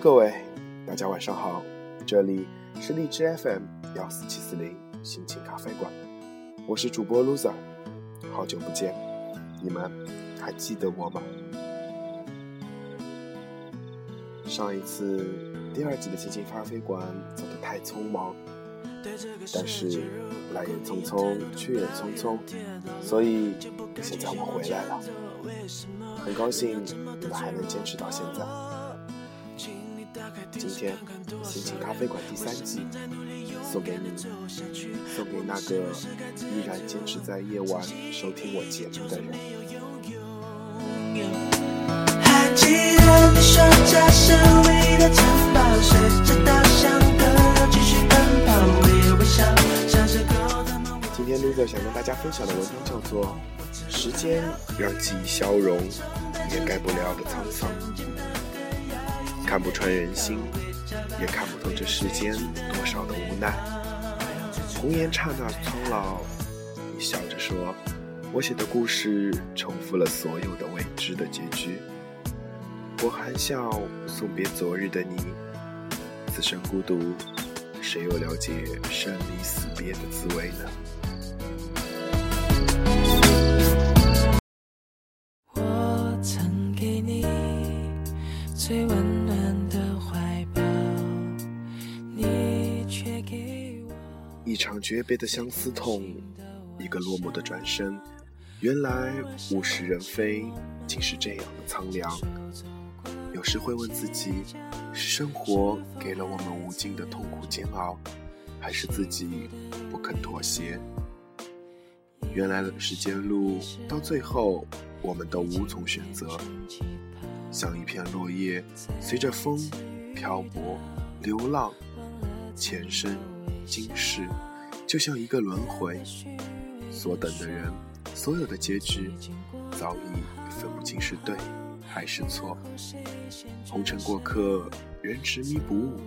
各位，大家晚上好，这里是荔枝 FM 幺四七四零心情咖啡馆，我是主播 Loser，好久不见，你们还记得我吗？上一次第二季的心情咖啡馆走得太匆忙，但是来也匆匆，去也匆匆，所以现在我回来了，很高兴你们还能坚持到现在。今天心情咖啡馆第三季送给你，送给那个依然坚持在夜晚收听我节目的人。还记得你说这是唯一的城堡，随着稻香河继续奔跑，微微笑，像是狗的梦。今天 loser 想跟大家分享的文章叫做《时间让记忆消融，掩盖不了的沧桑》，看不穿人心，也看不透这世间多少的无奈。红颜刹那苍老，你笑着说：“我写的故事重复了所有的未知的结局。”我含笑送别昨日的你，此生孤独，谁又了解生离死别的滋味呢？我曾给你最温一场诀别的相思痛，一个落寞的转身，原来物是人非，竟是这样的苍凉。有时会问自己，是生活给了我们无尽的痛苦煎熬，还是自己不肯妥协？原来人世间路，到最后我们都无从选择，像一片落叶，随着风漂泊、流浪、前生、今世，就像一个轮回。所等的人，所有的结局，早已分不清是对还是错。红尘过客，人执迷不悟，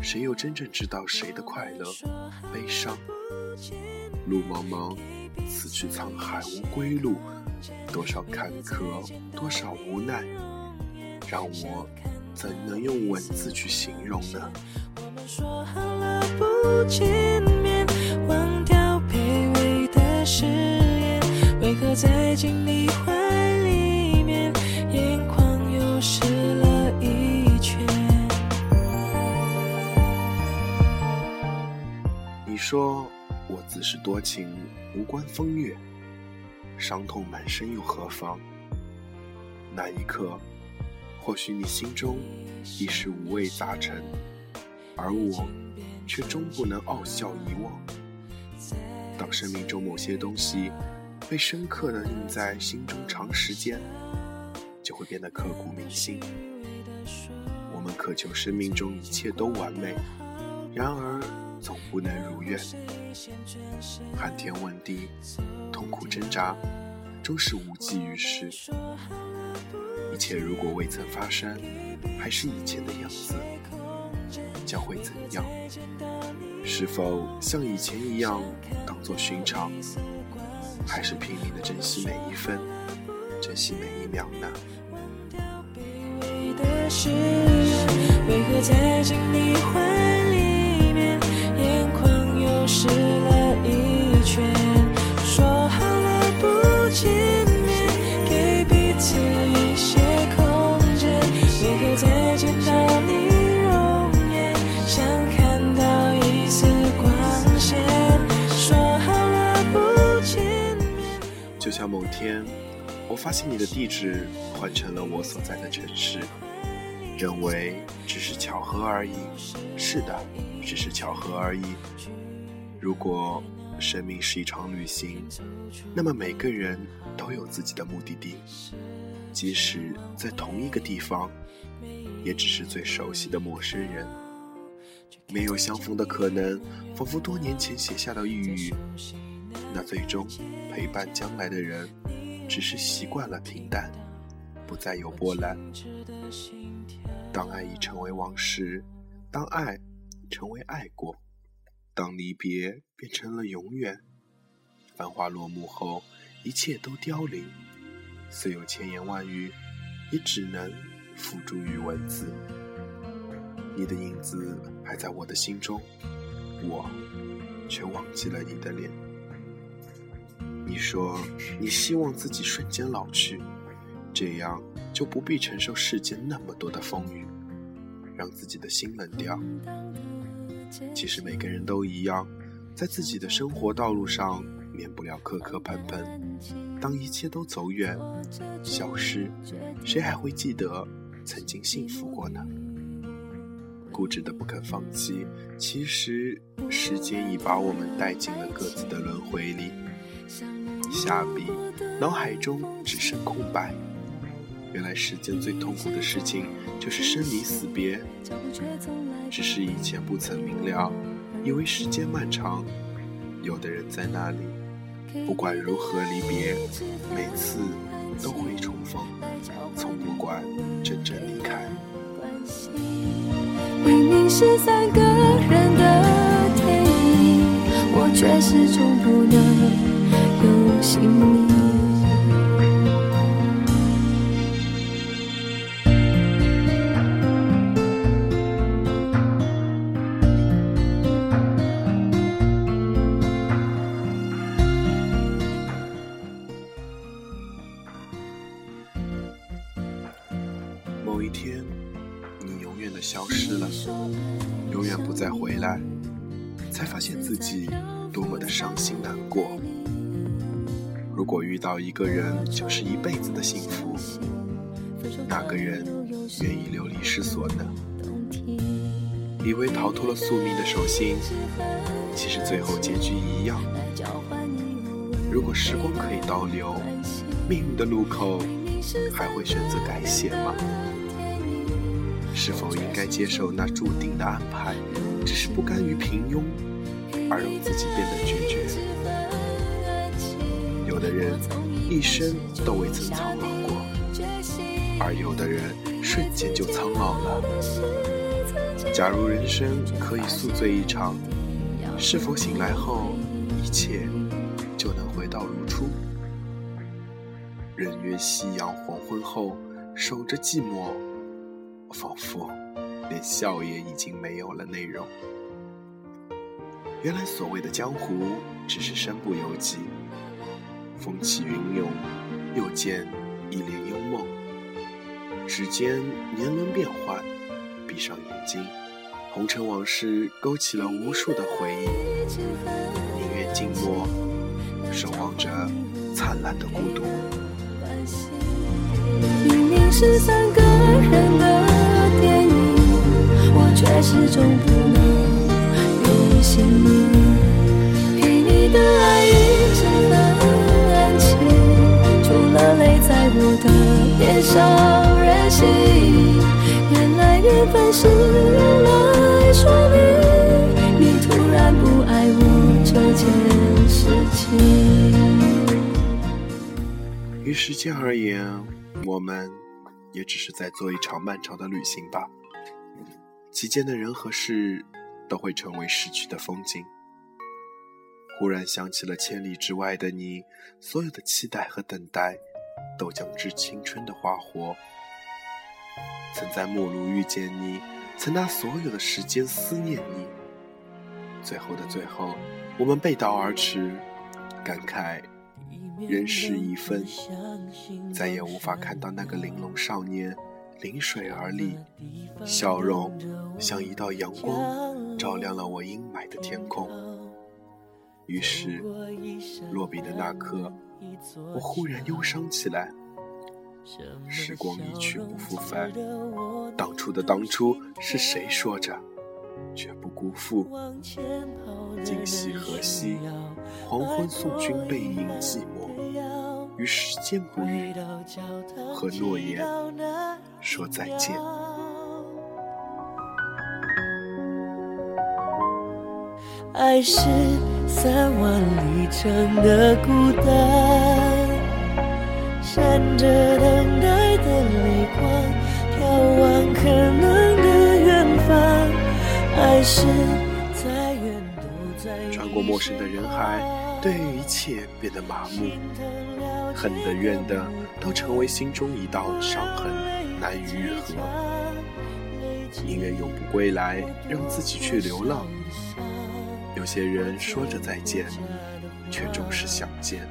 谁又真正知道谁的快乐、悲伤？路茫茫，此去沧海无归路，多少坎坷，多少无奈，让我怎能用文字去形容呢？我们说好了不见面，忘掉卑微的誓言，为何在经历怀里面，眼眶又湿了一圈？你说我自是多情，无关风月，伤痛满身又何妨？那一刻，或许你心中已是五味杂陈，而我却终不能傲笑遗忘。当生命中某些东西被深刻的印在心中长时间，就会变得刻骨铭心。我们渴求生命中一切都完美，然而总不能如愿。寒天问地，痛苦挣扎，终是无济于事。一切如果未曾发生，还是以前的样子，将会怎样？是否像以前一样当作寻常，还是拼命的珍惜每一分，珍惜每一秒呢？为何在经历天，我发现你的地址换成了我所在的城市，认为只是巧合而已。是的，只是巧合而已。如果生命是一场旅行，那么每个人都有自己的目的地，即使在同一个地方，也只是最熟悉的陌生人。没有相逢的可能，仿佛多年前写下的抑郁。那最终陪伴将来的人，只是习惯了平淡，不再有波澜。当爱已成为往事，当爱成为爱过，当离别变成了永远，繁华落幕后，一切都凋零。虽有千言万语，也只能付诸于文字。你的影子还在我的心中，我却忘记了你的脸。你说你希望自己瞬间老去，这样就不必承受世间那么多的风雨，让自己的心冷掉。其实每个人都一样，在自己的生活道路上免不了磕磕碰碰。当一切都走远、消失，谁还会记得曾经幸福过呢？固执的不肯放弃，其实时间已把我们带进了各自的轮回里。下笔，脑海中只剩空白。原来世间最痛苦的事情就是生离死别。只是以前不曾明了，以为时间漫长，有的人在那里，不管如何离别，每次都会重逢，从不管真正离开。明明是三个人的电影，我却始终不能有姓名。某一天，你永远的消失了，永远不再回来，才发现自己多么的伤心难过。如果遇到一个人就是一辈子的幸福，哪个人愿意流离失所呢？以为逃脱了宿命的手心，其实最后结局一样。如果时光可以倒流，命运的路口还会选择改写吗？是否应该接受那注定的安排？只是不甘于平庸，而让自己变得决绝。的人一生都未曾苍老过，而有的人瞬间就苍老了。假如人生可以宿醉一场，是否醒来后一切就能回到如初？人约夕阳黄昏后，守着寂寞。仿佛连笑也已经没有了内容。原来所谓的江湖，只是身不由己。风起云涌，又见一帘幽梦。指尖年轮变幻，闭上眼睛，红尘往事勾起了无数的回忆。宁愿静默，守望着灿烂的孤独。明明是三个人的电影，我。却始终不能有姓名。给你的爱脸上任性。原来缘分是用来说明你突然不爱我这件事情。于时间而言，我们也只是在做一场漫长的旅行吧。其间的人和事，都会成为逝去的风景。忽然想起了千里之外的你，所有的期待和等待，都将致青春的花火。曾在陌路遇见你，曾拿所有的时间思念你。最后的最后，我们背道而驰，感慨人事已分，再也无法看到那个玲珑少年。临水而立，笑容像一道阳光，照亮了我阴霾的天空。于是，落笔的那刻，我忽然忧伤起来。时光一去不复返，当初的当初，是谁说着，绝不辜负？今夕何夕？黄昏送君背影寂寞。与时间不语，和诺言说再见。爱是三万里程的孤单，闪着等待的泪光，眺望可能的远方。爱是再远都在穿过陌生的人海，对于一切变得麻木。恨的怨的，都成为心中一道伤痕，难以愈合。宁愿永不归来，让自己去流浪。有些人说着再见，却终是想见。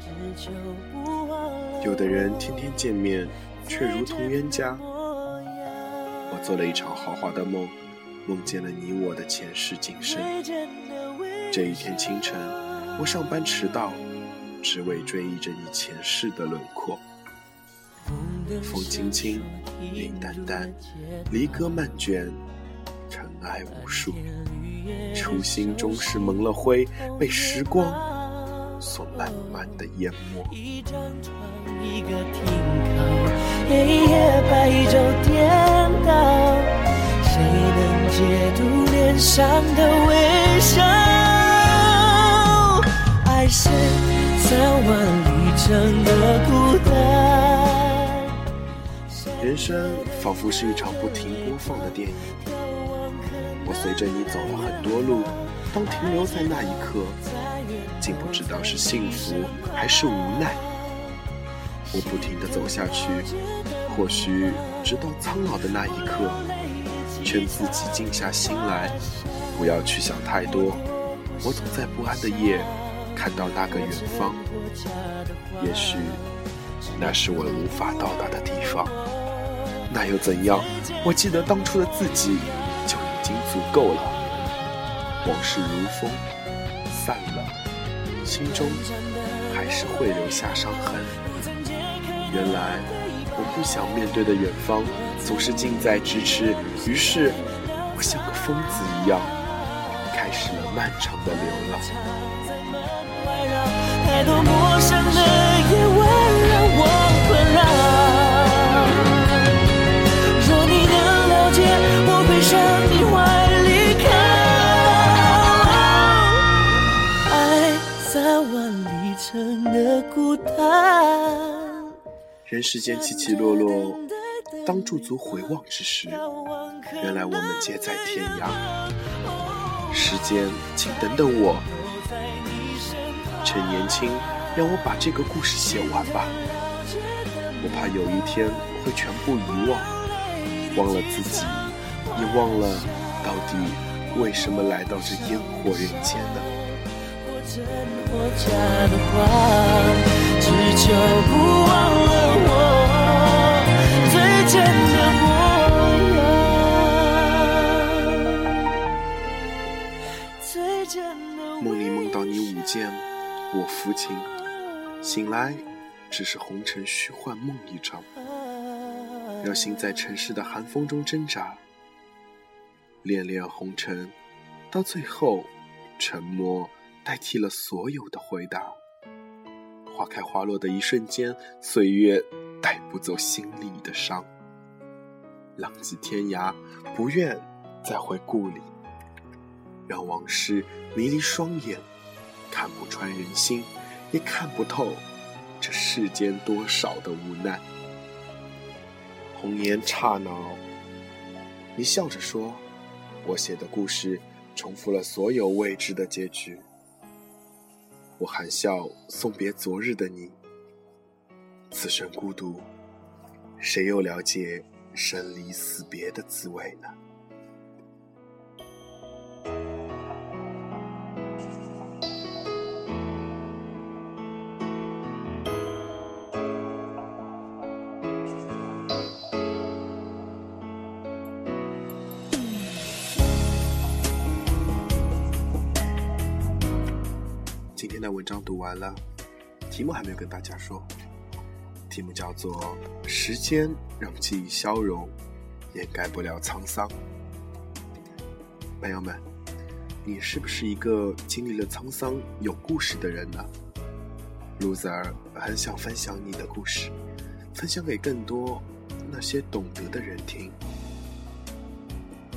有的人天天见面，却如同冤家。我做了一场豪华的梦，梦见了你我的前世今生。这一天清晨，我上班迟到，只为追忆着你前世的轮廓。风轻轻，云淡淡，离歌漫卷，尘埃无数。初心终是蒙了灰，被时光所慢慢的淹没。一张床，一个停靠，黑夜白昼颠倒，谁能解读脸上的微笑？爱是三万里程的孤单。人生仿佛是一场不停播放的电影，我随着你走了很多路，当停留在那一刻，竟不知道是幸福还是无奈。我不停地走下去，或许直到苍老的那一刻，劝自己静下心来，不要去想太多。我总在不安的夜看到那个远方，也许那是我无法到达的地方。那又怎样？我记得当初的自己足够了。往事如风，散了，心中还是会留下伤痕。原来我不想面对的远方，总是近在咫尺。于是，我像个疯子一样，开始了漫长的流浪。太多陌生的夜晚的孤单。人世间起起落落，当驻足回望之时，原来我们皆在天涯。时间，请等等我，趁年轻，让我把这个故事写完吧。我怕有一天会全部遗忘，忘了自己，也忘了到底为什么来到这烟火人间呢？或真或假的话，只求不忘了我最真的模样。最真的梦里梦到你舞剑，我抚琴，醒来只是红尘虚幻梦一场，让心在尘世的寒风中挣扎。恋恋红尘，到最后，沉默代替了所有的回答。花开花落的一瞬间，岁月带不走心里的伤。浪迹天涯，不愿再回故里，让往事迷离双眼，看不穿人心，也看不透这世间多少的无奈。红颜刹那，你笑着说：“我写的故事重复了所有未知的结局。”我含笑送别昨日的你，此生孤独，谁又了解生离死别的滋味呢？文章读完了，题目还没有跟大家说，题目叫做《时间让记忆消融，掩盖不了沧桑》。朋友们，你是不是一个经历了沧桑、有故事的人呢？Loser 很想分享你的故事，分享给更多那些懂得的人听。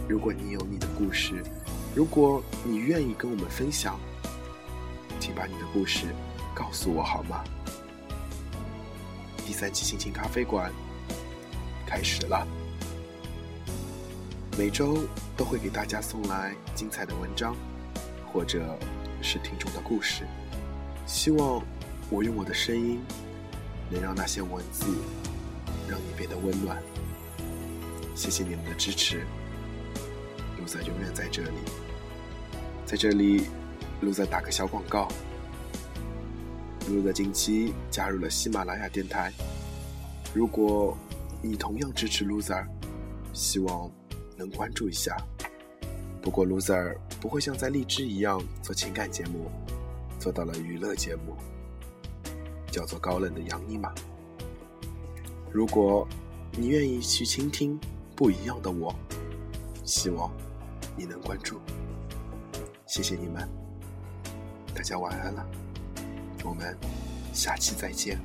如果你有你的故事，如果你愿意跟我们分享，请把你的故事告诉我好吗？第三期心情咖啡馆开始了，每周都会给大家送来精彩的文章，或者是听众的故事。希望我用我的声音，能让那些文字让你变得温暖。谢谢你们的支持，牛仔永远在这里。在这里，loser 打个小广告。loser 近期加入了喜马拉雅电台，如果你同样支持 loser，希望能关注一下。不过 loser 不会像在荔枝一样做情感节目，做到了娱乐节目，叫做高冷的养你马。如果你愿意去倾听不一样的我，希望你能关注。谢谢你们，大家晚安了，我们下期再见。